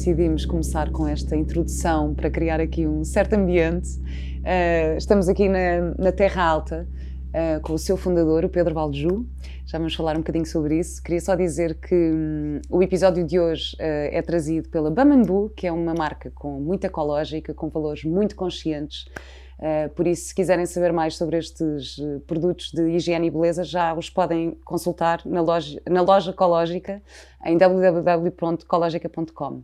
Decidimos começar com esta introdução para criar aqui um certo ambiente. Uh, estamos aqui na, na Terra Alta uh, com o seu fundador, o Pedro Valdeju. Já vamos falar um bocadinho sobre isso. Queria só dizer que um, o episódio de hoje uh, é trazido pela Bamambu, que é uma marca com muito ecológica, com valores muito conscientes. Uh, por isso, se quiserem saber mais sobre estes produtos de higiene e beleza, já os podem consultar na loja, na loja ecológica em www.ecologica.com.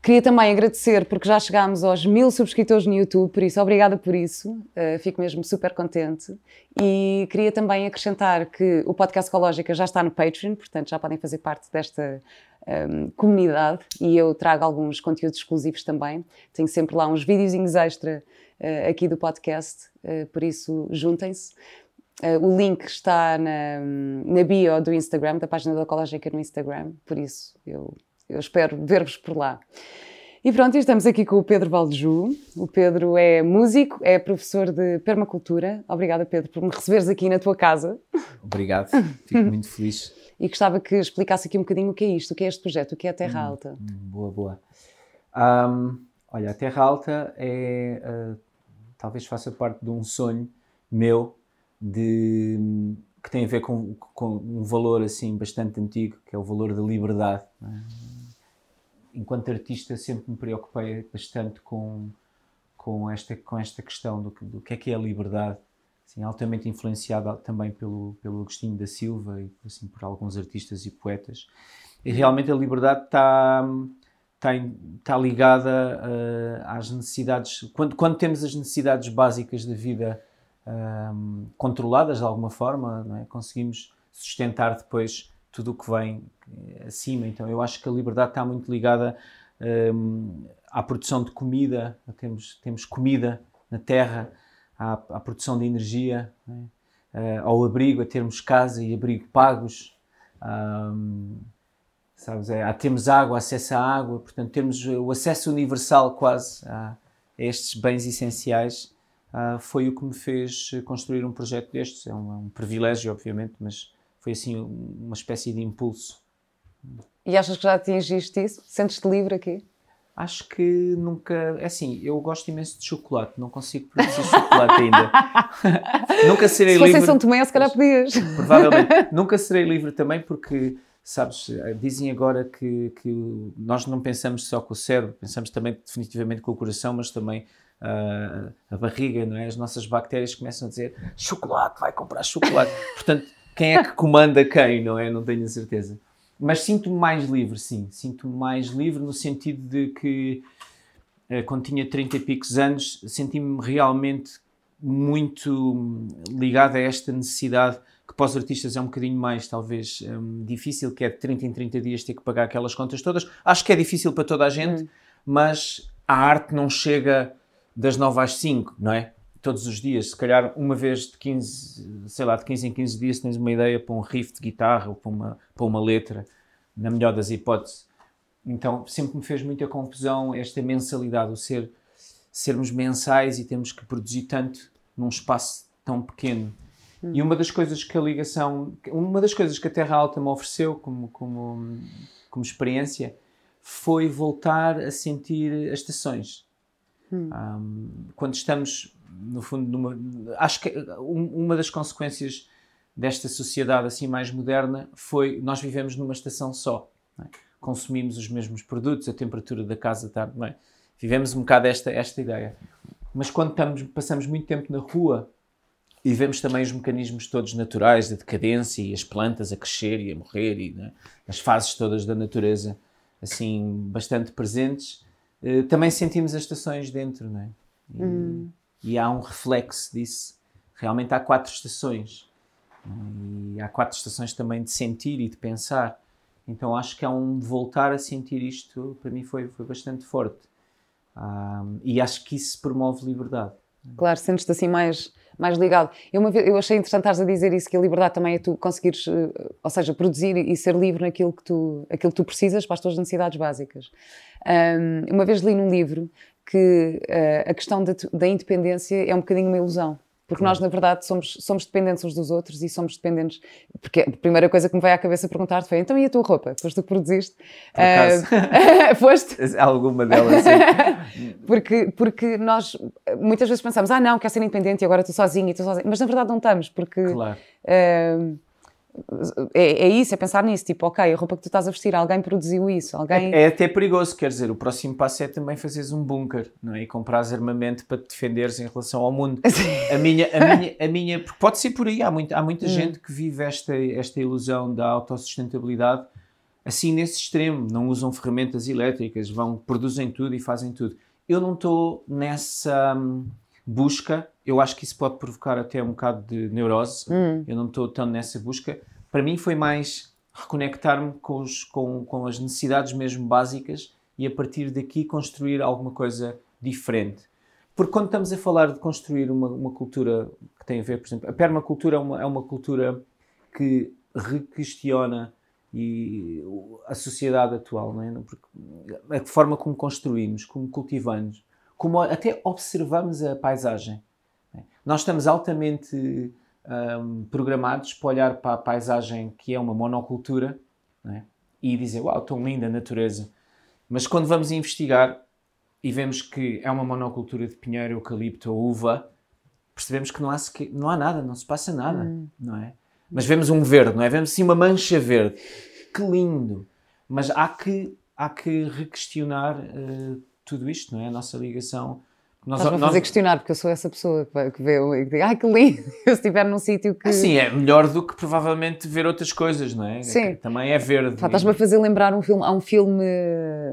Queria também agradecer porque já chegámos aos mil subscritores no YouTube, por isso, obrigada por isso, uh, fico mesmo super contente. E queria também acrescentar que o podcast Ecológica já está no Patreon, portanto já podem fazer parte desta um, comunidade e eu trago alguns conteúdos exclusivos também. Tenho sempre lá uns videozinhos extra uh, aqui do podcast, uh, por isso juntem-se. Uh, o link está na, na, bio do Instagram, da página da Ecológica no Instagram, por isso eu, eu espero ver-vos por lá. E pronto, estamos aqui com o Pedro Valdeju. O Pedro é músico, é professor de permacultura. Obrigada, Pedro, por me receberes aqui na tua casa. Obrigado, fico muito feliz. E gostava que explicasse aqui um bocadinho o que é isto, o que é este projeto, o que é a Terra hum, Alta. Boa, boa. Um, olha, a Terra Alta é, uh, talvez faça parte de um sonho meu de, que tem a ver com, com um valor assim bastante antigo, que é o valor da liberdade. Enquanto artista sempre me preocupei bastante com, com, esta, com esta questão do, do que é que é a liberdade, assim, altamente influenciada também pelo, pelo Agostinho da Silva e assim, por alguns artistas e poetas. E realmente a liberdade está está, ligada uh, às necessidades. Quando, quando temos as necessidades básicas da vida um, controladas de alguma forma, é? conseguimos sustentar depois tudo o que vem eh, acima. Então eu acho que a liberdade está muito ligada um, à produção de comida, temos, temos comida na terra, à, à produção de energia, é? uh, ao abrigo, a termos casa e abrigo pagos. Um, sabes, é, temos água, acesso à água, portanto temos o acesso universal quase a, a estes bens essenciais uh, foi o que me fez construir um projeto destes. É um, é um, privilégio, obviamente, mas foi assim uma espécie de impulso. E achas que já atingiste isso? Sentes-te livre aqui? Acho que nunca. É assim, eu gosto imenso de chocolate, não consigo produzir chocolate ainda. nunca serei livre. Se fosse em São Tomé, se calhar podias. Provavelmente. nunca serei livre também porque sabes, dizem agora que, que nós não pensamos só com o cérebro, pensamos também definitivamente com o coração, mas também uh, a barriga, não é? As nossas bactérias começam a dizer chocolate, vai comprar chocolate. Portanto, quem é que comanda quem, não é? Não tenho a certeza. Mas sinto-me mais livre, sim. Sinto-me mais livre no sentido de que, uh, quando tinha 30 e picos anos, senti-me realmente muito ligado a esta necessidade que para os artistas é um bocadinho mais, talvez, um, difícil, que é de 30 em 30 dias ter que pagar aquelas contas todas. Acho que é difícil para toda a gente, hum. mas a arte não chega das 9 às 5, não é? Todos os dias, se calhar uma vez de 15, sei lá, de 15 em 15 dias tens uma ideia para um riff de guitarra ou para uma, para uma letra, na melhor das hipóteses. Então sempre me fez muita confusão esta mensalidade, o ser, sermos mensais e temos que produzir tanto num espaço tão pequeno. Hum. E uma das coisas que a ligação, uma das coisas que a Terra Alta me ofereceu como, como, como experiência foi voltar a sentir as estações. Hum. Um, quando estamos, no fundo, numa, acho que uma das consequências desta sociedade assim mais moderna foi nós vivemos numa estação só. É? Consumimos os mesmos produtos, a temperatura da casa está bem. Vivemos um bocado esta, esta ideia. Mas quando estamos, passamos muito tempo na rua e vemos também os mecanismos todos naturais da decadência e as plantas a crescer e a morrer e né, as fases todas da natureza assim bastante presentes, eh, também sentimos as estações dentro, não é? E, hum. E, há um reflexo disso. Realmente há quatro estações. E há quatro estações também de sentir e de pensar. Então acho que há um voltar a sentir isto, para mim foi, foi bastante forte. Um, e acho que isso promove liberdade. Claro, sentes-te assim mais, mais ligado. Eu, uma vez, eu achei interessante estares a dizer isso, que a liberdade também é tu conseguires, eh, ou seja, produzir e ser livre naquilo que tu, aquilo que tu precisas para as tuas necessidades básicas. Um, uma vez li num livro que uh, a questão da, da independência é um bocadinho uma ilusão. Porque nós, na verdade, somos, somos dependentes uns dos outros e somos dependentes. Porque a primeira coisa que me veio à cabeça perguntar foi: então e a tua roupa? Foste tu que produziste? Por acaso. Uh, foste? Alguma delas, sim. porque, porque nós muitas vezes pensamos: ah, não, quero ser independente e agora estou sozinha e estou sozinha. Mas na verdade não estamos, porque. Claro. Uh, é, é, isso, é pensar nisso, tipo, ok, a roupa que tu estás a vestir, alguém produziu isso, alguém... É, é até perigoso, quer dizer, o próximo passo é também fazeres um bunker, não é? E comprares armamento para te defenderes em relação ao mundo. a minha, a minha, a minha, porque pode ser por aí, há, muito, há muita hum. gente que vive esta, esta ilusão da autossustentabilidade assim nesse extremo, não usam ferramentas elétricas, vão, produzem tudo e fazem tudo. Eu não estou nessa hum, busca, eu acho que isso pode provocar até um bocado de neurose, hum. eu não estou tão nessa busca. Para mim foi mais reconectar-me com, com, com as necessidades mesmo básicas e a partir daqui construir alguma coisa diferente. Porque quando estamos a falar de construir uma, uma cultura que tem a ver, por exemplo, a permacultura é uma, é uma cultura que requestiona e a sociedade atual, não é? Porque a forma como construímos, como cultivamos, como até observamos a paisagem. Nós estamos altamente um, programados para olhar para a paisagem que é uma monocultura é? e dizer, uau, tão linda a natureza. Mas quando vamos investigar e vemos que é uma monocultura de pinheiro, eucalipto ou uva, percebemos que não há, não há nada, não se passa nada, hum. não é? Mas vemos um verde, não é? Vemos sim uma mancha verde. Que lindo! Mas há que, há que requestionar uh, tudo isto, não é? A nossa ligação. Nós, Estás-me a fazer questionar, porque eu sou essa pessoa que, vê e que diz, ai que lindo, eu estiver num sítio que... Sim, é melhor do que provavelmente ver outras coisas, não é? Sim. Também é verde. Estás-me a fazer lembrar um filme, há um filme,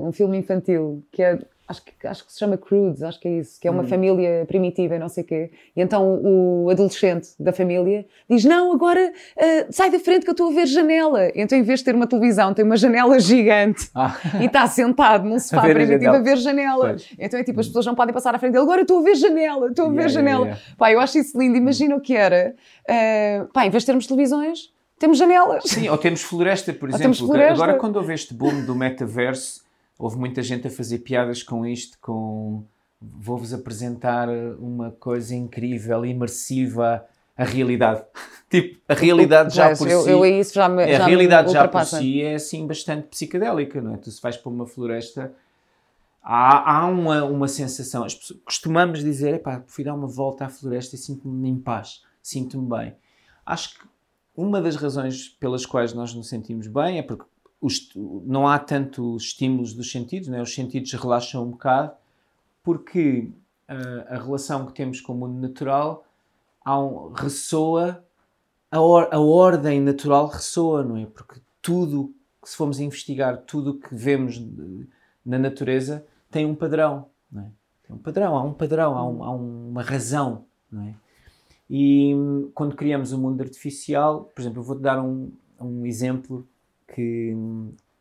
um filme infantil, que é acho que, acho que se chama Crudes, acho que é isso, que é uma hum. família primitiva e não sei o quê. E então o adolescente da família diz: Não, agora uh, sai da frente que eu estou a ver janela. Então, em vez de ter uma televisão, tem uma janela gigante ah. e está sentado num sofá a primitivo a, ver janela. Pois. Então é tipo: as pessoas não podem passar à frente dele, agora eu estou a ver janela, estou a ver yeah, janela. Yeah, yeah. Pá, eu acho isso lindo. Imagina o que era. Uh, pá, em vez de termos televisões, temos janelas. Sim, ou temos floresta, por exemplo. Floresta. Agora, quando houve este boom do metaverso houve muita gente a fazer piadas com isto, com vou-vos apresentar uma coisa incrível, imersiva, a realidade. tipo, a realidade já por eu, si... Eu, isso já me, a já realidade já por si é assim bastante psicadélica, não é? Tu se vais para uma floresta, há, há uma, uma sensação... Pessoas, costumamos dizer, epá, fui dar uma volta à floresta e sinto-me em paz, sinto-me bem. Acho que uma das razões pelas quais nós nos sentimos bem é porque os, não há tanto estímulos dos sentidos, né? os sentidos relaxam um bocado, porque uh, a relação que temos com o mundo natural um, ressoa, a, or, a ordem natural ressoa, não é? Porque tudo, se formos investigar, tudo que vemos na natureza tem um padrão, não é? Tem um padrão, há um padrão, há, um, há uma razão, não é? E quando criamos o um mundo artificial, por exemplo, eu vou-te dar um, um exemplo que,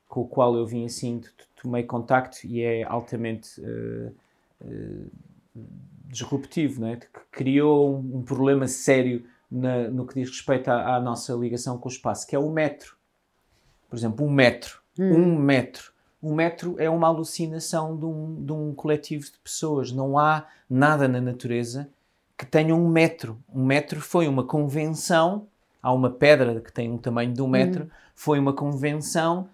com o qual eu vim assim, tomei contacto e é altamente uh, uh, disruptivo, não é? que criou um, um problema sério na, no que diz respeito à, à, nossa ligação com o espaço, que é o metro. Por exemplo, um metro. Hum. Um metro. Um metro é uma alucinação de um, de um coletivo de pessoas. Não há nada na natureza que tenha um metro. Um metro foi uma convenção há uma pedra que tem um tamanho de um metro, uhum. foi uma convenção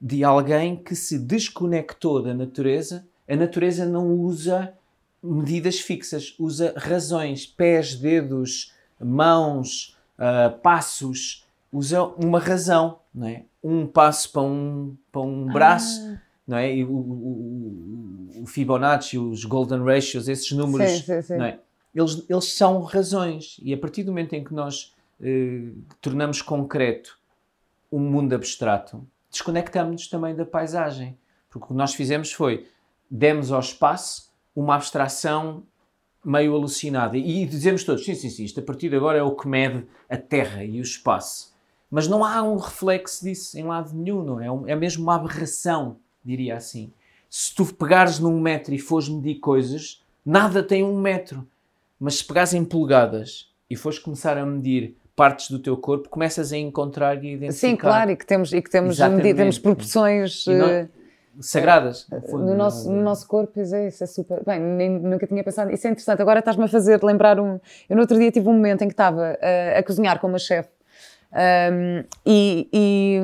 de alguém que se desconectou da natureza. A natureza não usa medidas fixas, usa razões, pés, dedos, mãos, uh, passos, usa uma razão, não é? Um passo para um, para um braço, ah. não é? E o, o, o, Fibonacci, os Golden Ratios, esses números, sim, sim, sim. Não é? eles, eles são razões. E a partir do momento em que nós eh, tornamos concreto um mundo abstrato, desconectamos-nos também da paisagem. Porque o que nós fizemos foi, demos ao espaço uma abstração meio alucinada. E dizemos todos, sim, sim, sim, isto a partir de agora é o que mede a Terra e o espaço. Mas não há um reflexo disso em lado nenhum, não é? É mesmo uma aberração, diria assim. Se tu pegares num metro e fores medir coisas, nada tem um metro. Mas se pegares em polegadas e fores começar a medir partes do teu corpo, começas a encontrar e identificar. Sim, claro, e que temos, e que temos, medida, temos proporções... Não, uh, sagradas. No, no nosso, no nosso corpo, é, isso é super. Bem, nem, nunca tinha pensado. Isso é interessante. Agora estás-me a fazer lembrar um. Eu no outro dia tive um momento em que estava uh, a cozinhar com uma chefe um, e, e,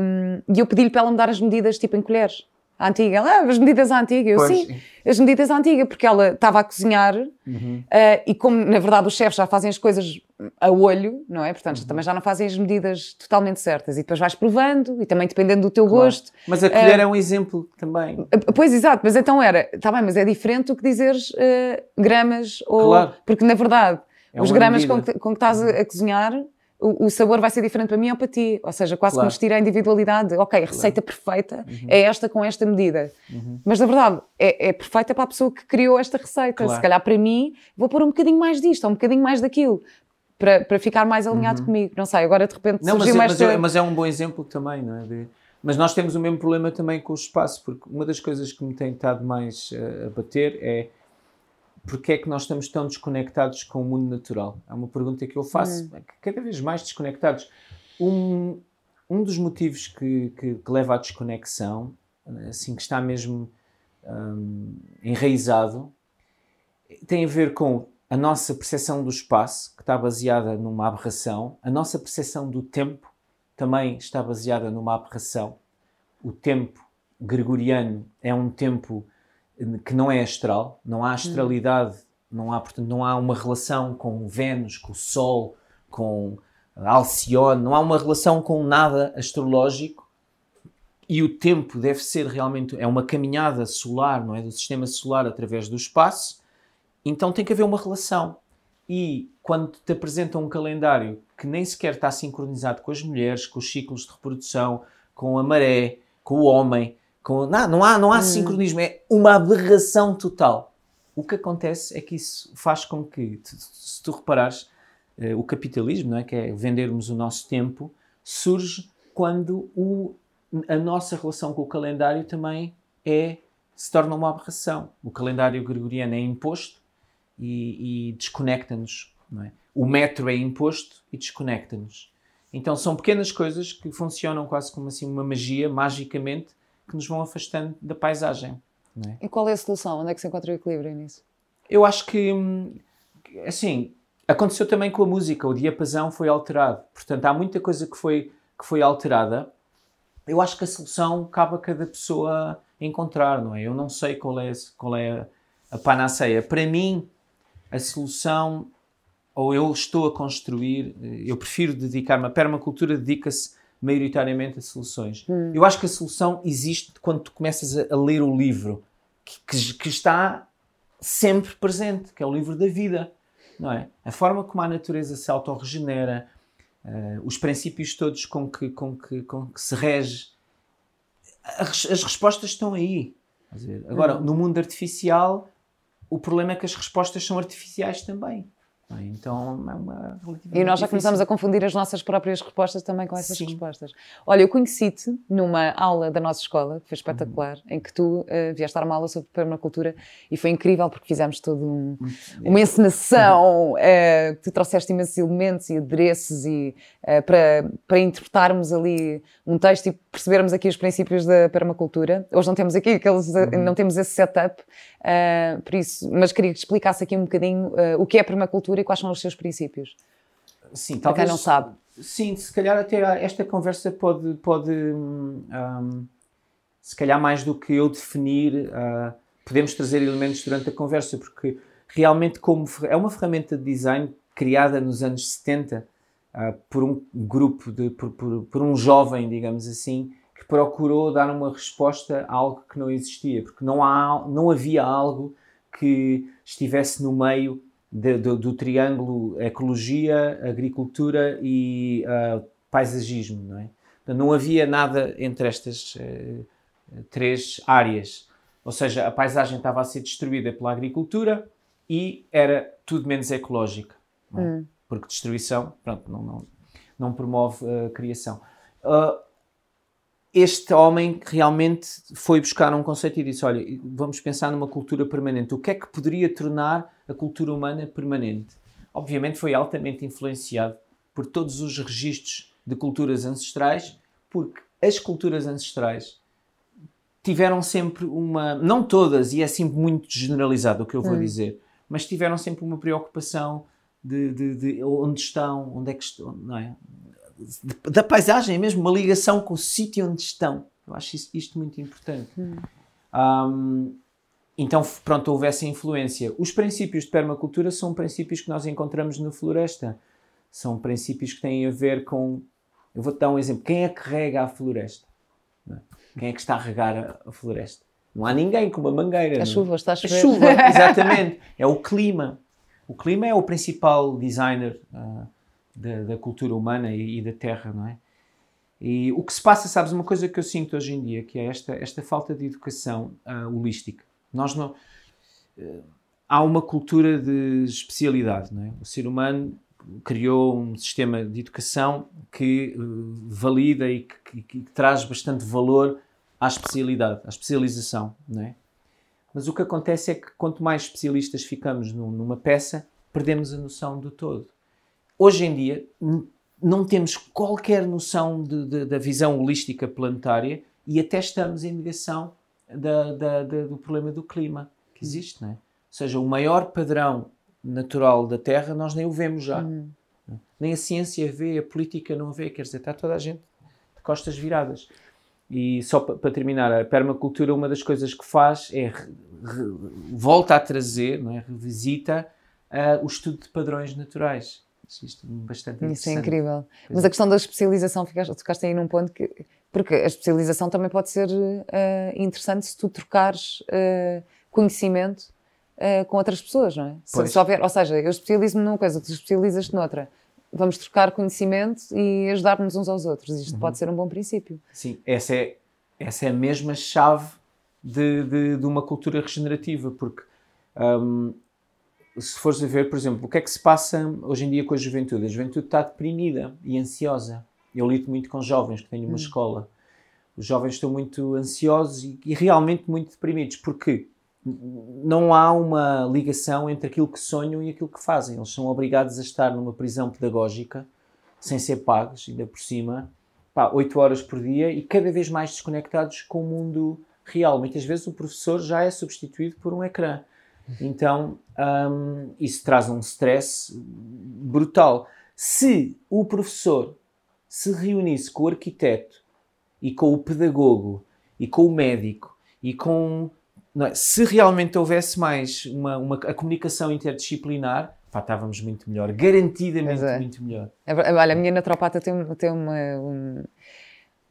e, eu pedi-lhe para ela me dar as medidas tipo em colheres antiga. Ela, ah, as medidas à antiga. Eu, pois. sim, as medidas à antiga, porque ela estava a cozinhar uhum. uh, e como, na verdade, os chefes já fazem as coisas a olho, não é? Portanto, uhum. também já não fazem as medidas totalmente certas. E depois vais provando e também dependendo do teu claro. gosto. Mas a colher uh, é um exemplo também. Uh, pois, exato. Mas então era, está bem, mas é diferente do que dizeres gramas ou... Claro. Porque, na verdade, é os gramas com que, com que estás a, a cozinhar o, sabor vai ser diferente para mim ou para ti. Ou seja, quase claro. que nos tira a individualidade. Ok, a receita claro. perfeita uhum. é esta com esta medida. Uhum. Mas na verdade é, é, perfeita para a pessoa que criou esta receita. Claro. Se calhar para mim vou pôr um bocadinho mais disto ou um bocadinho mais daquilo. Para, para ficar mais alinhado uhum. comigo. Não sei, agora de repente não, surgiu mas, é, mais... Mas é, mas é um bom exemplo também, não é? De... Mas nós temos o mesmo problema também com o espaço, porque uma das coisas que me tem estado mais uh, a bater é porque é que nós estamos tão desconectados com o mundo natural? É uma pergunta que eu faço, hum. cada vez mais desconectados. Um, um dos motivos que, que, que, leva à desconexão, assim, que está mesmo um, enraizado, tem a ver com a nossa percepção do espaço, que está baseada numa aberração, a nossa percepção do tempo também está baseada numa aberração. O tempo gregoriano é um tempo que não é astral, não há astralidade, não há, portanto, não há uma relação com Vênus, com o Sol, com Alcione, não há uma relação com nada astrológico e o tempo deve ser realmente é uma caminhada solar, não é, do sistema solar através do espaço. Então tem que haver uma relação. E quando te apresentam um calendário que nem sequer está sincronizado com as mulheres, com os ciclos de reprodução, com a maré, com o homem, com, não, não há, não há hum. sincronismo, é uma aberração total. O que acontece é que isso faz com que, se tu reparares, eh, o capitalismo, não é? que é vendermos o nosso tempo, surge quando o, a nossa relação com o calendário também é, se torna uma aberração. O calendário gregoriano é imposto e, e desconecta-nos. É? O metro é imposto e desconecta-nos. Então são pequenas coisas que funcionam quase como assim uma magia, magicamente, que nos vão afastando da paisagem. É? E qual é a solução? Onde é que se encontra o equilíbrio nisso? Eu acho que, hum, assim, aconteceu também com a música, o diapasão foi alterado. Portanto, há muita coisa que foi, que foi alterada. Eu acho que a solução cabe a cada pessoa encontrar, não é? Eu não sei qual é, qual é a panaceia. Para mim, a solução, ou eu estou a construir, eu prefiro dedicar-me, a permacultura dedica-se maioritariamente a soluções. Hum. Eu acho que a solução existe quando tu começas a, a ler o livro que, que, que, está sempre presente, que é o livro da vida, não é? A forma como a natureza se autorregenera, uh, os princípios todos com que, com que, com que se rege, as, as respostas estão aí. Agora, hum. no mundo artificial, o problema é que as respostas são artificiais também. Então é uma E nós já começamos a confundir as nossas próprias respostas também com essas Sim. respostas. Olha, eu conheci-te numa aula da nossa escola, que foi espetacular, uhum. em que tu uh, vieste dar uma aula sobre permacultura e foi incrível porque fizemos toda um, uma encenação, uh, tu trouxeste imensos elementos e adereços e, uh, para, para interpretarmos ali um texto e percebermos aqui os princípios da permacultura. Hoje não temos aqui aqueles, uhum. não temos esse setup, por isso, mas queria que explicasse aqui um bocadinho o que é permacultura e quais são os seus princípios? Sim, Para talvez, quem não sabe. Sim, se calhar até esta conversa pode, pode um, se calhar mais do que eu definir, uh, podemos trazer elementos durante a conversa, porque realmente como é uma ferramenta de design criada nos anos 70 uh, ah, por um grupo, de, por, por, por, um jovem, digamos assim, que procurou dar uma resposta a algo que não existia, porque não, há, não havia algo que estivesse no meio de, do, do, triângulo ecologia, agricultura e uh, paisagismo, não é? não havia nada entre estas uh, três áreas. Ou seja, a paisagem estava a ser destruída pela agricultura e era tudo menos ecológica. É? Hum. Porque destruição, pronto, não, não, não promove a criação. uh, este homem realmente foi buscar um conceito e disse: Olha, vamos pensar numa cultura permanente. O que é que poderia tornar a cultura humana permanente? Obviamente foi altamente influenciado por todos os registros de culturas ancestrais, porque as culturas ancestrais tiveram sempre uma. Não todas, e é sempre muito generalizado o que eu vou hum. dizer, mas tiveram sempre uma preocupação de, de, de, onde estão, onde é que estão, não é? Da paisagem mesmo, uma ligação com o sítio onde estão. Eu acho isso, isto muito importante. Hum. Um, então, pronto, houve essa influência. Os princípios de permacultura são princípios que nós encontramos na floresta. São princípios que têm a ver com. Eu vou-te dar um exemplo. Quem é que rega a floresta? É? Quem é que está a regar a floresta? Não há ninguém com uma mangueira. A não? chuva, está a chover. A chuva, exatamente. É o clima. O clima é o principal designer uh, da, da, cultura humana e, e, da terra, não é? E o que se passa, sabes, uma coisa que eu sinto hoje em dia, que é esta, esta falta de educação uh, holística. Nós não... Uh, há uma cultura de especialidade, não é? O ser humano criou um sistema de educação que valida e que, que, que traz bastante valor à especialidade, à especialização, não é? Mas o que acontece é que quanto mais especialistas ficamos numa peça, perdemos a noção do todo. Hoje em dia, não temos qualquer noção de, de, da visão holística planetária e até estamos em negação da, da, da, do problema do clima que existe, não é? Ou seja, o maior padrão natural da Terra nós nem o vemos já. Uhum. Nem a ciência vê, a política não vê, quer dizer, está toda a gente de costas viradas. E só para terminar, a permacultura, uma das coisas que faz é re, re, volta a trazer, não é? revisita uh, o estudo de padrões naturais. Isto é bastante Isso é incrível. Mas a questão da especialização, ficaste, tocaste aí num ponto que. Porque a especialização também pode ser uh, interessante se tu trocares uh, conhecimento com outras pessoas, não é? Se, se houver, ou seja, eu especializo-me numa coisa, tu especializas-te noutra vamos trocar conhecimento e ajudar-nos uns aos outros. Isto uhum. pode ser um bom princípio. Sim, essa é, essa é a mesma chave de, de, de uma cultura regenerativa, porque um, se fores a ver, por exemplo, o que é que se passa hoje em dia com a juventude? A juventude está deprimida e ansiosa. Eu lido muito com jovens que têm uma hum. escola. Os jovens estão muito ansiosos e, e realmente muito deprimidos. Porquê? não há uma ligação entre aquilo que sonham e aquilo que fazem. Eles são obrigados a estar numa prisão pedagógica, sem ser pagos, ainda por cima, pá, 8 horas por dia e cada vez mais desconectados com o mundo real. Muitas vezes o professor já é substituído por um ecrã. Então, um, isso traz um stress brutal. Se o professor se reunisse com o arquiteto e com o pedagogo e com o médico e com é? se realmente houvesse mais uma, uma, a comunicação interdisciplinar, pá, estávamos muito melhor, garantidamente é. muito melhor. É, olha, a minha naturopata tem, tem uma, um,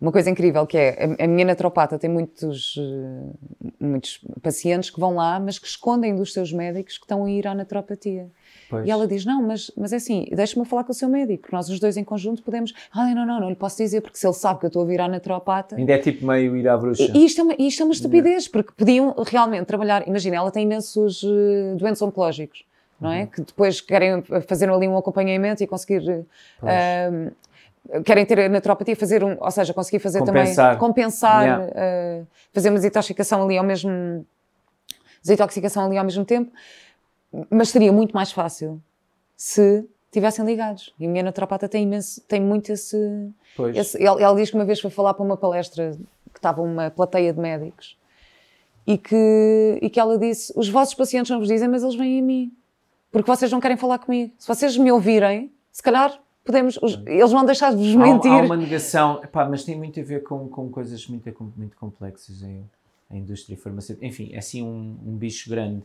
uma coisa incrível que é, a, minha naturopata tem muitos, eh, muitos pacientes que vão lá, mas que escondem dos seus médicos que estão a ir à naturopatia. Pois. E ela diz: Não, mas, mas é assim, deixa-me falar com o seu médico, porque nós os dois em conjunto podemos. Ah, não, não, não lhe posso dizer, porque se ele sabe que eu estou a virar naturopata. Ainda é tipo meio ir à bruxa. E isto é uma, isto é uma estupidez, porque podiam realmente trabalhar. Imagina, ela tem imensos uh, doentes oncológicos, não é? Uhum. Que depois querem fazer ali um acompanhamento e conseguir. Uh, querem ter a naturopatia, fazer um, ou seja, conseguir fazer compensar. também compensar, yeah. uh, fazer uma desintoxicação ali ao mesmo desintoxicação ali ao mesmo tempo mas seria muito mais fácil se tivessem ligados. E a minha naturopata tem, imenso, tem muito esse. esse ela, ela, diz que uma vez foi falar para uma palestra que estava uma plateia de médicos e que, e que ela disse: Os vossos pacientes não vos dizem, mas eles vêm a mim. Porque vocês não querem falar comigo. Se vocês me ouvirem, se calhar podemos. Os, eles vão deixar de vos mentir. Há, há uma negação, epá, mas tem muito a ver com, com coisas muito, muito complexas em, indústria farmacêutica. Enfim, é assim um, um bicho grande.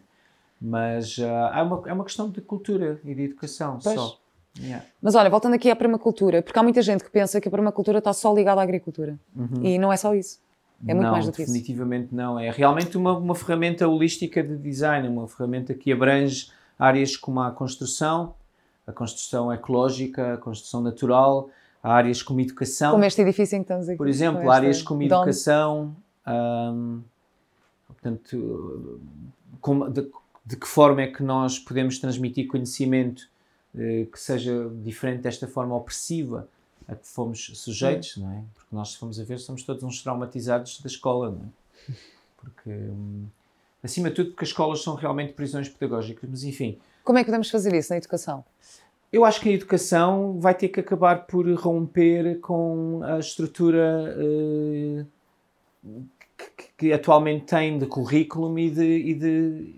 Mas uh, é, uma, é uma questão de cultura e de educação pois. só. Yeah. Mas olha, voltando aqui à permacultura, porque há muita gente que pensa que a permacultura está só ligada à agricultura. Uhum. E não é só isso. É muito não, mais do que isso. definitivamente não. É realmente uma, uma ferramenta holística de design, uma ferramenta que abrange áreas como a construção, a construção ecológica, a construção natural, áreas como educação. Como este edifício em que estamos aqui. Por exemplo, áreas como educação, hum, portanto, como, de, de que forma é que nós podemos transmitir conhecimento eh, que seja diferente desta forma opressiva a que fomos sujeitos, não é? Porque nós, se formos a ver, somos todos uns traumatizados da escola, não é? Porque, hum, acima de tudo, porque as escolas são realmente prisões pedagógicas, mas enfim. Como é que podemos fazer isso na educação? Eu acho que a educação vai ter que acabar por romper com a estrutura uh, que, que, atualmente tem de currículo e de, e de,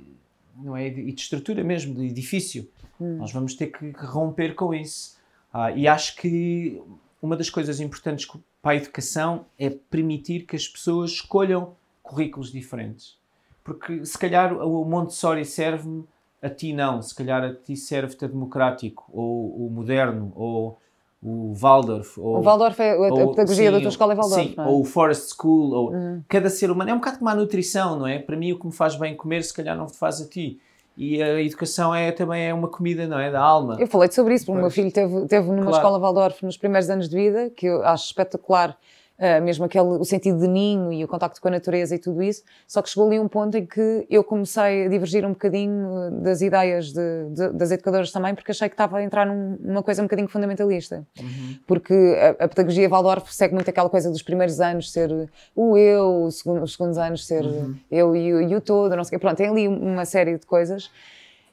não é, e de estrutura mesmo, de edifício. Hum. Nós vamos ter que romper com isso. Ah, e acho que uma das coisas importantes para a educação é permitir que as pessoas escolham currículos diferentes. Porque se calhar o Montessori serve-me, a ti não. Se calhar a ti serve-te a democrático, ou o moderno, ou o Waldorf. Ou, o Waldorf é a, ou, pedagogia sim, da tua escola é Waldorf. Sim, é? ou o Forest School. Ou, uhum. Cada ser humano é um bocado como a nutrição, não é? Para mim, o que me faz bem comer, se calhar não te faz a ti. E a educação é também é uma comida, não é? Da alma. Eu falei sobre isso, porque o meu filho teve, teve numa claro. escola Waldorf nos primeiros anos de vida, que eu acho espetacular Uh, mesmo aquele, o sentido de ninho e o contacto com a natureza e tudo isso, só que chegou ali um ponto em que eu comecei a divergir um bocadinho das ideias de, de, das educadoras também, porque achei que estava a entrar num, numa coisa um bocadinho fundamentalista. Uhum. Porque a, a, pedagogia Waldorf segue muito aquela coisa dos primeiros anos ser o eu, os segundos, os segundos anos ser uhum. eu e o, e o todo, não sei o quê. Pronto, tem ali uma série de coisas.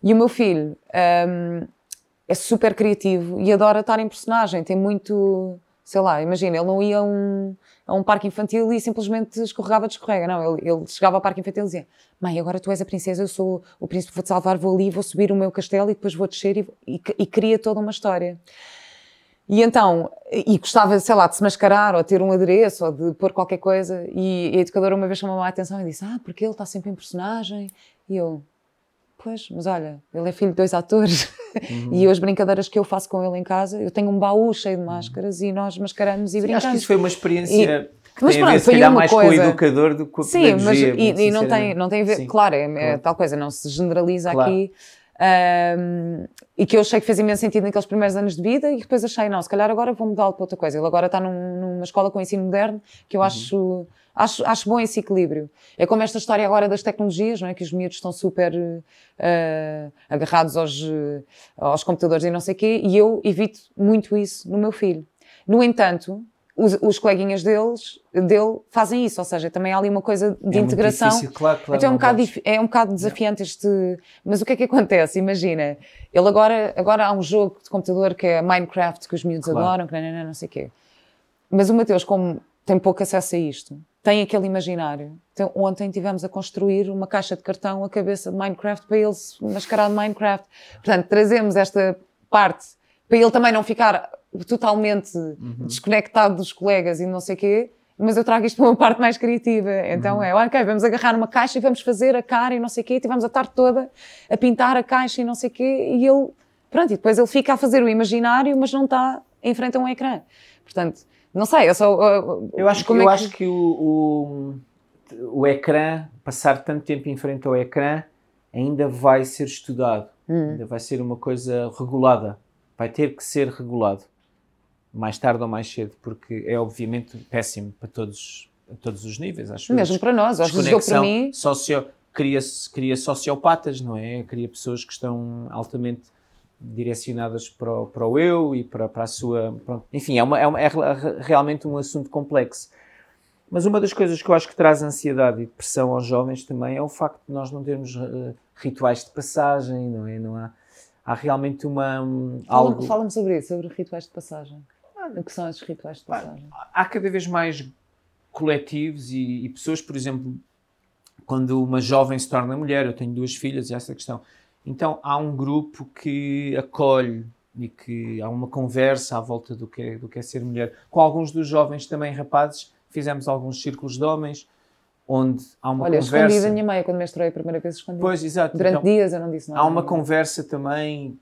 E o meu filho um, é super criativo e adora estar em personagem, tem muito sei lá, imagina, ele não ia a um, a um parque infantil e simplesmente escorregava de escorrega, não, ele, ele chegava ao parque infantil e dizia, mãe, agora tu és a princesa, eu sou o príncipe, vou-te salvar, vou ali, vou subir o meu castelo e depois vou descer e, e, e cria toda uma história. E então, e gostava, sei lá, de se mascarar ou ter um adereço ou de pôr qualquer coisa e a educadora uma vez chamou-me a atenção e disse, ah, porque ele está sempre em personagem e eu, Pois, mas olha, ele é filho de dois atores uhum. e as brincadeiras que eu faço com ele em casa, eu tenho um baú cheio de máscaras uhum. e nós mascaramos e Sim, brincamos. Acho que isso foi uma experiência e, que mas tem pronto, a ver, se calhar, mais coisa. com o educador do que com a Sim, mas e, e não, tem, não tem a ver, Sim, claro, é, é, tal coisa, não se generaliza claro. aqui. Um, e que eu achei que fez imenso sentido naqueles primeiros anos de vida e depois achei, não, se calhar agora vou mudá-lo para outra coisa. Ele agora está num, numa escola com ensino moderno que eu uhum. acho Acho, acho bom esse equilíbrio. É como esta história agora das tecnologias, não é? Que os miúdos estão super uh, agarrados aos, aos computadores e não sei o quê, e eu evito muito isso no meu filho. No entanto, os, os coleguinhas deles, dele fazem isso, ou seja, também há ali uma coisa de é integração. Difícil, claro, claro, então é um, bocado, é um bocado desafiante este. Mas o que é que acontece? Imagina, ele agora, agora há um jogo de computador que é Minecraft, que os miúdos claro. adoram, que não, não, não, não sei o quê. Mas o Mateus, como tem pouco acesso a isto, tem aquele imaginário. Então, ontem tivemos a construir uma caixa de cartão, a cabeça de Minecraft, para ele se mascarar de Minecraft. Portanto, trazemos esta parte para ele também não ficar totalmente uhum. desconectado dos colegas e não sei o quê, mas eu trago isto para uma parte mais criativa. Então uhum. é, ok, vamos agarrar uma caixa e vamos fazer a cara e não sei o quê, tivemos a tarde toda a pintar a caixa e não sei o quê, e ele, pronto, e depois ele fica a fazer o imaginário, mas não está em frente a um ecrã. Portanto, não sei, eu só. Uh, eu acho que, eu é que... acho que o, o, o ecrã, passar tanto tempo em frente ao ecrã, ainda vai ser estudado, hum. ainda vai ser uma coisa regulada. Vai ter que ser regulado, mais tarde ou mais cedo, porque é obviamente péssimo para todos, a todos os níveis, acho Mesmo para nós, acho que para mim. Socio, cria, cria sociopatas, não é? Cria pessoas que estão altamente direcionadas para o, para o eu e para, para a sua. Pronto. Enfim, é, uma, é, uma, é realmente um assunto complexo. Mas uma das coisas que eu acho que traz ansiedade e depressão aos jovens também é o facto de nós não termos uh, rituais de passagem, não é? Não há, há realmente uma. Um, algo... Fala-me sobre isso, sobre rituais de passagem. O que são esses rituais de passagem? Há cada vez mais coletivos e, e pessoas, por exemplo, quando uma jovem se torna mulher, eu tenho duas filhas e essa questão então há um grupo que acolhe e que há uma conversa à volta do que é, do que é ser mulher. Com alguns dos jovens também rapazes, fizemos alguns círculos de homens, onde há uma Olha, conversa... Olha, escondi da minha mãe quando mestrei a primeira vez, escondi. Pois, exato. Durante então, dias eu não disse nada. Há uma conversa também...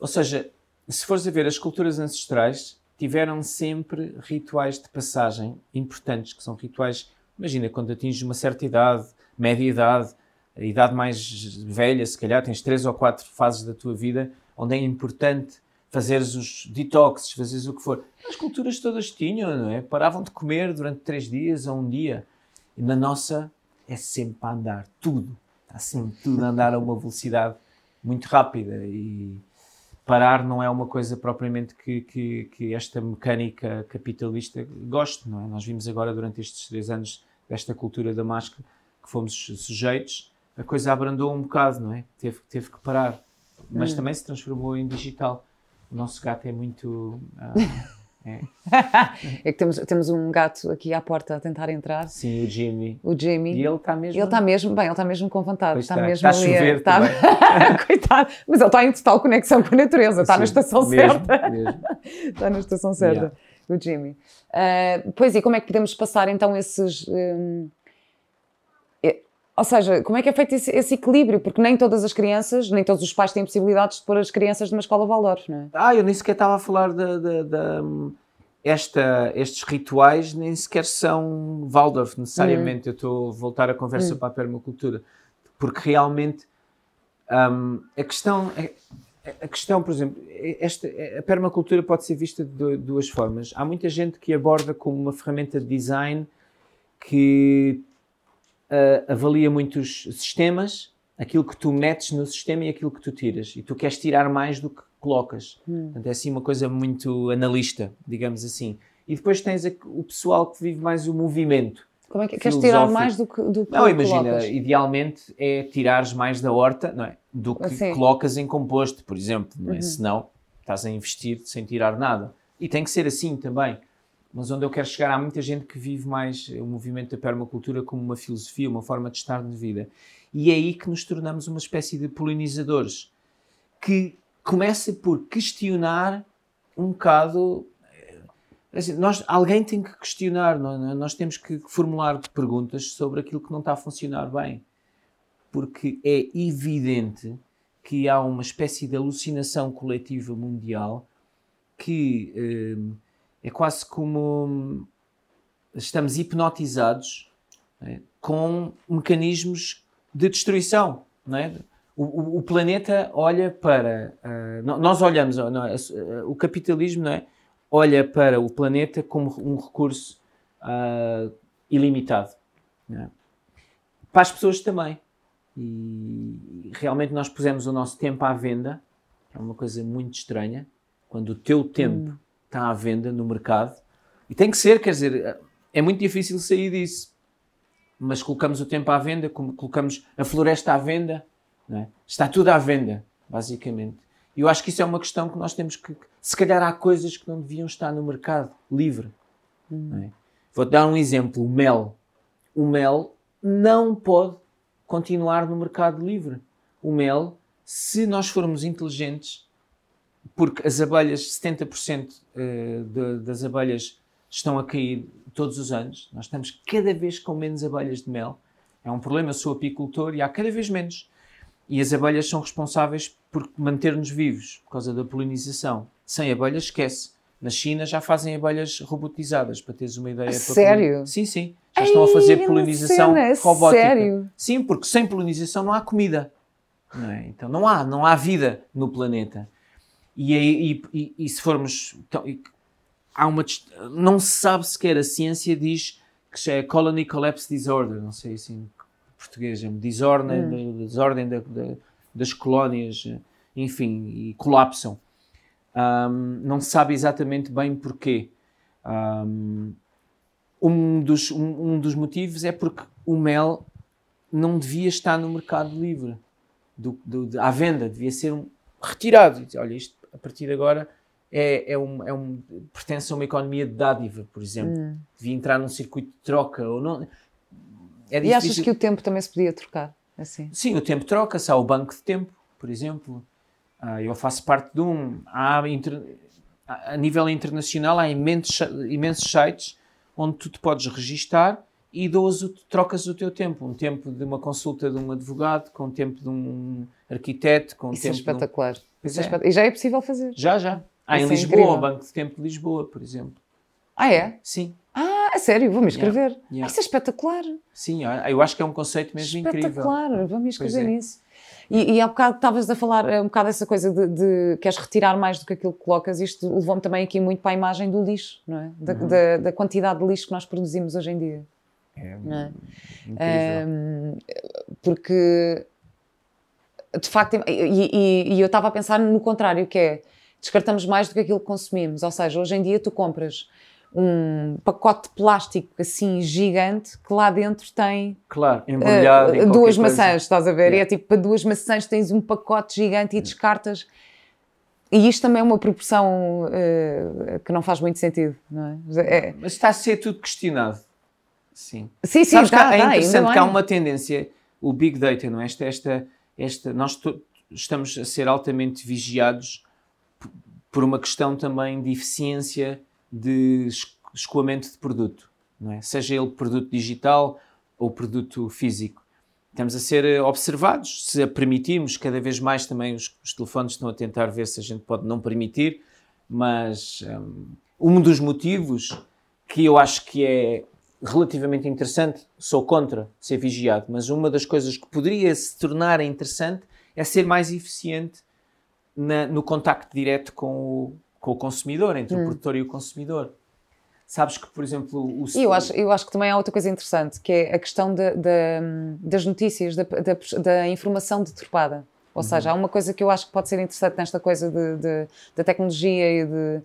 Ou seja, se fores a ver, as culturas ancestrais tiveram sempre rituais de passagem importantes, que são rituais... Imagina, quando atinges uma certa idade, média idade, a idade mais velha, se calhar tens três ou quatro fases da tua vida onde é importante fazeres os detoxes, fazeres o que for. As culturas todas tinham, não é? Paravam de comer durante três dias ou um dia. E na nossa é sempre para andar, tudo. Está sempre tudo a andar a uma velocidade muito rápida e parar não é uma coisa propriamente que, que, que, esta mecânica capitalista goste, não é? Nós vimos agora durante estes três anos desta cultura da máscara que fomos sujeitos, a coisa abrandou um bocado, não é? Teve, teve que parar, mas hum. também se transformou em digital. O nosso gato é muito. Uh, é. é. que temos, temos um gato aqui à porta a tentar entrar. Sim, o Jimmy. O Jimmy. E ele está mesmo. Ele está mesmo, bem, ele está mesmo com vontade. está, mesmo está a chover. Está... Coitado. Mas ele está em total conexão com a natureza, está Sim, na estação mesmo, certa. Mesmo. está na estação certa, yeah. o Jimmy. Uh, pois e como é que podemos passar então esses. Um, ou seja, como é que é feito esse, esse, equilíbrio? Porque nem todas as crianças, nem todos os pais têm possibilidades de pôr as crianças numa escola Waldorf, não é? Ah, eu nem sequer estava a falar de, de, de esta, estes rituais, nem sequer são Waldorf necessariamente. Uhum. Eu estou a voltar a conversa uhum. para a permacultura, porque realmente um, a questão é, a questão, por exemplo, esta, a permacultura pode ser vista de duas formas. Há muita gente que aborda como uma ferramenta de design que uh, avalia muitos sistemas, aquilo que tu metes no sistema e aquilo que tu tiras. E tu queres tirar mais do que colocas. Hum. Portanto, é assim uma coisa muito analista, digamos assim. E depois tens o pessoal que vive mais o movimento. Como é que queres tirar mais do que, do que Não, imagina, colocas? idealmente é tirares mais da horta, não é? Do que assim. colocas em composto, por exemplo, não é? Uhum. Senão estás a investir sem tirar nada. E tem que ser assim também mas onde eu quero chegar, há muita gente que vive mais o movimento da permacultura como uma filosofia, uma forma de estar de vida. E é aí que nos tornamos uma espécie de polinizadores, que começa por questionar um bocado. Eh, assim, nós, alguém tem que questionar, é? nós temos que formular perguntas sobre aquilo que não está a funcionar bem. Porque é evidente que há uma espécie de alucinação coletiva mundial que. Eh, é quase como estamos hipnotizados é, com mecanismos de destruição. É? o, o, planeta olha para. Uh, nós olhamos, não é? o capitalismo é? olha para o planeta como um recurso uh, ilimitado. É? Para as pessoas também. E realmente nós pusemos o nosso tempo à venda, é uma coisa muito estranha, quando o teu tempo. Hum está à venda no mercado. E tem que ser, quer dizer, é muito difícil sair disso. Mas colocamos o tempo à venda, colocamos a floresta à venda, é? está tudo à venda, basicamente. E eu acho que isso é uma questão que nós temos que. Se calhar há coisas que não deviam estar no mercado livre. É? Vou-te dar um exemplo: o mel. O mel não pode continuar no mercado livre. O mel, se nós formos inteligentes, porque as abelhas, 70% eh, das abelhas estão a cair todos os anos. Nós estamos cada vez com menos abelhas de mel. É um problema, eu sou apicultor e há cada vez menos. E as abelhas são responsáveis por manter-nos vivos, por causa da polinização. Sem abelhas, esquece. Na China já fazem abelhas robotizadas, para teres uma ideia. sério? Sim, sim. Já Ei, estão a fazer polinização cena, robótica. Sério? Sim, porque sem polinização não há comida. Não é? Então não há, não há vida no planeta. E, e, e, e se formos. Então, há uma, não se sabe sequer, a ciência diz que é Colony Collapse Disorder, não sei assim em português, é desordem, hum. desordem da, da, das colónias, enfim, e colapsam. Um, não se sabe exatamente bem porquê. Um, um, dos, um, um, dos motivos é porque o mel não devia estar no mercado livre, do, do, à venda, devia ser um, retirado. Olha, isto a partir de agora é, é, um, é um, pertence a uma economia de dádiva, por exemplo. Hum. Devia entrar num circuito de troca ou não. É e achas que o tempo também se podia trocar? Assim? Sim, o tempo troca-se. Há o banco de tempo, por exemplo. Ah, eu faço parte de um. Há inter... A nível internacional, há imensos, imensos sites onde tu te podes registar e doas, trocas o teu tempo. Um tempo de uma consulta de um advogado, com o tempo de um arquiteto, com o Isso tempo. é espetacular. De um... Isso é. é. E já é possível fazer? Já, já. Há em é Lisboa, o Banco de Tempo de Lisboa, por exemplo. Ah, é? Sim. Ah, a sério? Vou-me inscrever. Yeah. Yeah. Ah, isso é espetacular. Sim, eu acho que é um conceito mesmo espetacular. incrível. Espetacular, vou-me inscrever é. nisso. E, e há bocado estavas a falar eh, um bocado dessa coisa de, de queres retirar mais do que aquilo que colocas. Isto levou-me também aqui muito para a imagem do lixo, não é? Da, uhum. da, da quantidade de lixo que nós produzimos hoje em dia. É, é? incrível. Um, porque de facto, e, e, e eu estava a pensar no contrário, que é descartamos mais do que aquilo que consumimos. Ou seja, hoje em dia tu compras um pacote de plástico assim gigante que lá dentro tem claro, embrulhado uh, duas maçãs, estás a ver? Yeah. E é tipo para duas maçãs tens um pacote gigante e descartas. E isto também é uma proporção uh, que não faz muito sentido, não é? é? Mas está a ser tudo questionado. Sim. Sim, sim, Sabes tá, é interessante que há uma tendência, o Big Data, não é? Esta, esta, esta, nós estamos a ser altamente vigiados por uma questão também de eficiência de escoamento de produto, não é? seja ele produto digital ou produto físico. Estamos a ser eh, observados, se a permitirmos, cada vez mais também os, os telefones estão a tentar ver se a gente pode não permitir, mas um, um dos motivos que eu acho que é relativamente interessante, sou contra ser vigiado, mas uma das coisas que poderia se tornar interessante é ser mais eficiente na, no contacto direto com o, com o consumidor, entre hum. o produtor e o consumidor. Sabes que, por exemplo, o. E eu acho, eu acho que também há outra coisa interessante, que é a questão de, de, das notícias, da, da, da, informação deturpada. Ou uhum. seja, há uma coisa que eu acho que pode ser interessante nesta coisa de, de, da tecnologia e de.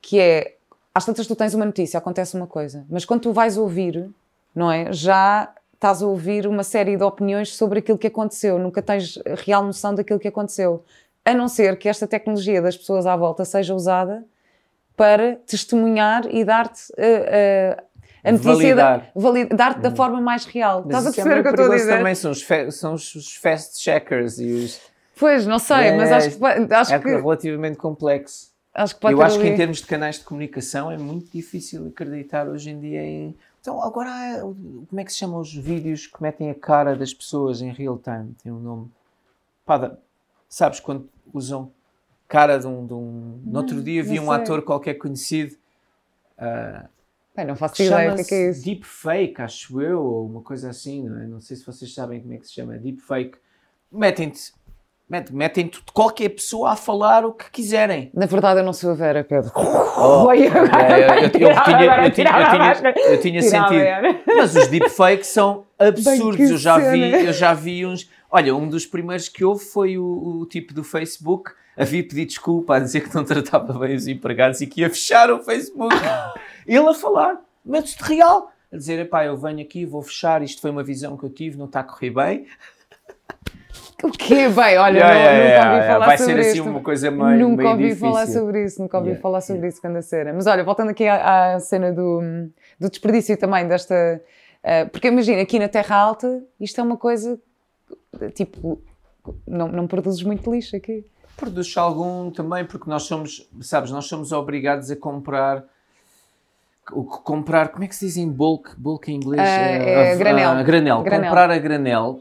que é. Às tantas tu tens uma notícia, acontece uma coisa, mas quando tu vais ouvir, não é? Já estás a ouvir uma série de opiniões sobre aquilo que aconteceu, nunca tens real noção daquilo que aconteceu a não ser que esta tecnologia das pessoas à volta seja usada para testemunhar e dar-te uh, uh, a notícia, dar-te da hum. forma mais real. Mas Estás a é perceber é o que eu estou a dizer? também são os, são os fast checkers e os... Pois, não sei, é, mas acho que... Acho é que, relativamente complexo. Acho que pode eu acho ali. que em termos de canais de comunicação é muito difícil acreditar hoje em dia em... Então, agora, como é que se chamam os vídeos que metem a cara das pessoas em real time? Tem um nome. Pá, sabes, quando usam cara de um. De um... No outro hum, dia vi um ator qualquer conhecido. Uh, Bem, não faço ideia o que é, que é isso. Deepfake, acho eu, ou uma coisa assim, não é? Não sei se vocês sabem como é que se chama. Deepfake. Metem-te metem qualquer pessoa a falar o que quiserem. Na verdade, eu não sou a Vera, Pedro. Oh, eu, tinha, sentido. Mas os deepfakes são absurdos. eu, já vi, eu já vi uns. Olha, um dos primeiros que houve foi o, o tipo do Facebook a vir pedir desculpa, a dizer que não tratava bem os empregados e que ia fechar o Facebook. Ele a falar, de real. A dizer, pá, eu venho aqui, vou fechar, isto foi uma visão que eu tive, não está a correr bem. O quê? Bem, olha, yeah, não, yeah, nunca ouvi yeah, falar Vai sobre ser assim uma coisa meio Nunca ouvi difícil. falar sobre isso, nunca ouvi falar sobre isso quando a cena. Mas olha, voltando aqui à, à cena do, do desperdício também, desta... Uh, porque imagina, aqui na Terra Alta, isto é uma coisa, tipo, não, não produzes muito lixo aqui. Produz algum também, porque nós somos, sabes, nós somos obrigados a comprar o que comprar, como é que se diz em bulk? Bulk em inglês? Uh, é, granel. granel. granel. Comprar a granel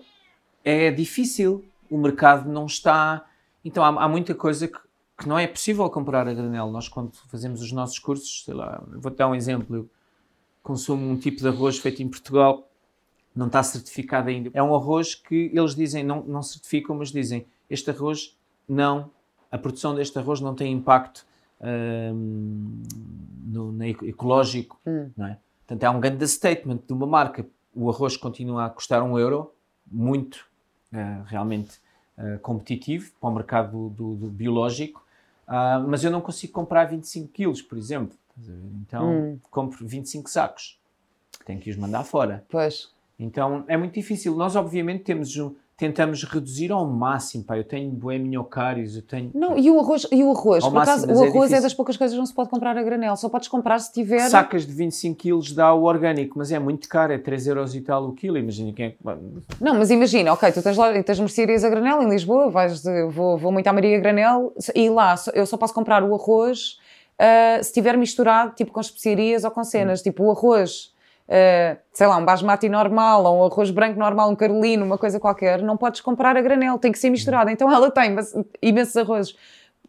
é difícil. O mercado não está. Então há, há muita coisa que, que, não é possível comprar a granel. Nós, quando fazemos os nossos cursos, sei lá, vou dar um exemplo. Eu consumo um tipo de arroz feito em Portugal, não está certificado ainda. É um arroz que eles dizem, não, não certificam, mas dizem: este arroz não, a produção deste arroz não tem impacto hum, no, no ecológico, hum. não é? Portanto, há um grande statement de uma marca. O arroz continua a custar um euro, muito realmente uh, competitivo para o mercado do, do biológico, uh, mas eu não consigo comprar 25 quilos, por exemplo. Então, hum. compro 25 sacos. Tenho que os mandar fora. Pois. Então, é muito difícil. Nós, obviamente, temos um, tentamos reduzir ao máximo, pá. Eu tenho bué minhocários, eu tenho... Não, e o arroz, e o arroz? Por acaso, o é arroz é, é, das poucas coisas que não se pode comprar a granel, só podes comprar se tiver... Sacas de 25 quilos dá o orgânico, mas é muito caro, é 3 euros e tal o quilo, imagina quem é. Não, mas imagina, ok, tu tens, lá, tens mercearias a granel em Lisboa, vais de, vou, vou muito à Maria Granel, e lá eu só posso comprar o arroz uh, se estiver misturado, tipo, com especiarias ou com cenas, hum. tipo, o arroz uh, sei lá, um basmati normal ou um arroz branco normal, um carolino, uma coisa qualquer, não podes comprar a granel, tem que ser misturado. Então ela tem imensos arrozes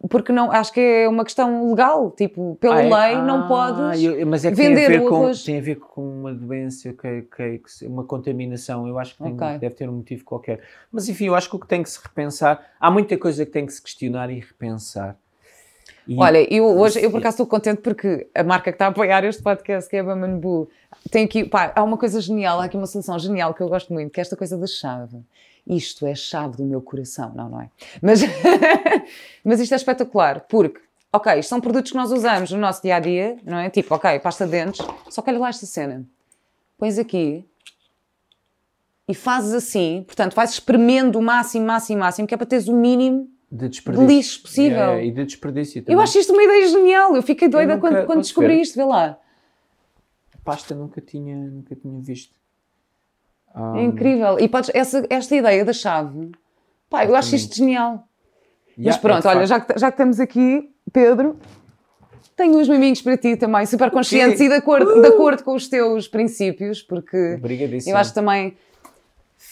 porque não acho que é uma questão legal, tipo, pela ah, é? lei ah, não podes eu, mas é que vender tem a ver com, arroz. Tem a ver com uma doença, que, que, que uma contaminação, eu acho que tem, okay. deve ter um motivo qualquer. Mas enfim, eu acho que o que tem que se repensar, há muita coisa que tem que se questionar e repensar. E Olha, eu hoje, eu por acaso estou contente porque a marca que está a apoiar este podcast, que é a Bamanbu, tem aqui, pá, há uma coisa genial, há aqui uma solução genial que eu gosto muito, que é esta coisa da chave. Isto é a chave do meu coração, não, não é? Mas, mas isto é espetacular, porque, ok, isto são produtos que nós usamos no nosso dia a dia, não é? Tipo, ok, pasta de dentes, só que olha lá esta cena. Pões aqui e fazes assim, portanto, vais espremendo o máximo, máximo, máximo, que é para teres o mínimo De de lixo possível. Yeah, e de desperdício também. Eu acho isto uma ideia genial, eu fiquei doida nunca- quando, quando descobri ver. isto, vê lá. Pasta nunca tinha, nunca tinha visto. Ah, É incrível. E podes, essa, esta ideia da chave, pá, eu acho isto genial. Mas yeah, pronto, é olha, já que, já que estamos aqui, Pedro, tenho uns miminhos para ti também, super conscientes quê? e de acordo, de acordo com os teus princípios, porque eu acho também.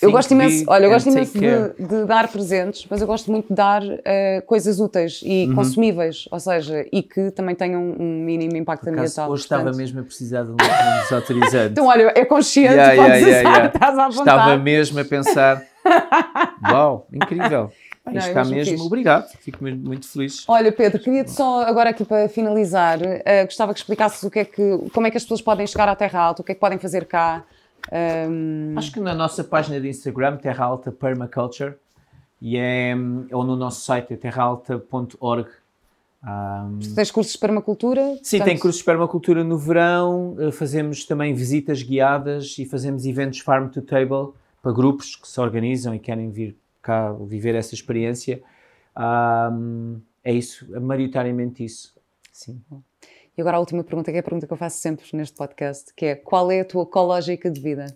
Eu gosto imenso, olha, eu gosto imenso de, de dar presentes, mas eu gosto muito de dar eh, coisas úteis e Uhum. consumíveis, ou seja, e que também tenham um mínimo impacto Por ambiental. hoje estava portanto. mesmo a precisar de um um desautorizante. Então, olha, é consciente, Yeah, podes yeah, usar, yeah. estás à vontade. Estava mesmo a pensar. Uau, incrível. Não, Isto está mesmo. Obrigado. Fico mesmo muito feliz. Olha, Pedro, queria-te só, agora aqui para finalizar, eh, gostava que explicasses o que é que, como é que as pessoas podem chegar à Terra Alta, o que é que podem fazer cá. Ahm, Acho que na nossa página de Instagram, Terra Alta Permaculture, e é, ou no nosso site, é terraalta.org. Um, tens cursos de permacultura? Sim, portanto, tem cursos de permacultura no verão, eh, fazemos também visitas guiadas e fazemos eventos farm to table para grupos que se organizam e querem vir cá viver essa experiência. Ahm, é isso, é maioritariamente isso. Sim. E agora a última pergunta, que é a pergunta que eu faço sempre neste podcast, que é qual é a tua ecológica de vida?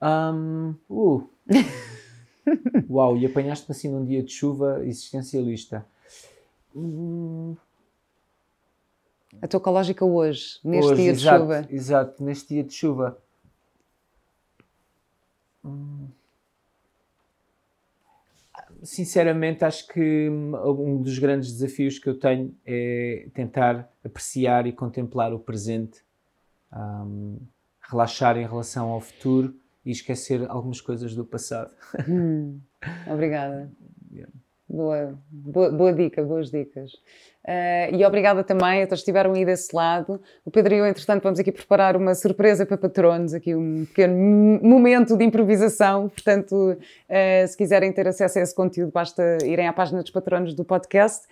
Ahm, uh. Uau, e apanhaste-me assim num dia de chuva existencialista. Hum, A tua ecológica hoje, neste hoje, dia de exato, chuva? Exato, neste dia de chuva. Hum. Sinceramente, acho que hum, um dos grandes desafios que eu tenho é tentar apreciar e contemplar o presente, hum, relaxar em relação ao futuro e esquecer algumas coisas do passado. Hum, obrigada. Yeah. Boa, boa, boa dica, boas dicas. Eh, e obrigada também a todos que estiveram aí desse lado. O Pedro e eu, entretanto, vamos aqui preparar uma surpresa para patronos, aqui um pequeno momento de improvisação. Portanto, eh, se quiserem ter acesso a esse conteúdo, basta irem à página dos patronos do podcast.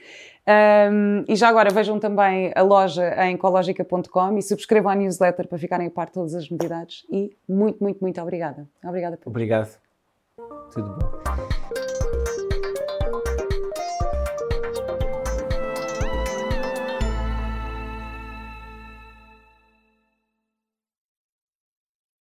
Ahm, e já agora vejam também a loja em ecologica.com e subscrevam a newsletter para ficarem a par de todas as novidades. E muito, muito, muito obrigada. Obrigada, Pedro. Obrigado. Tudo bom.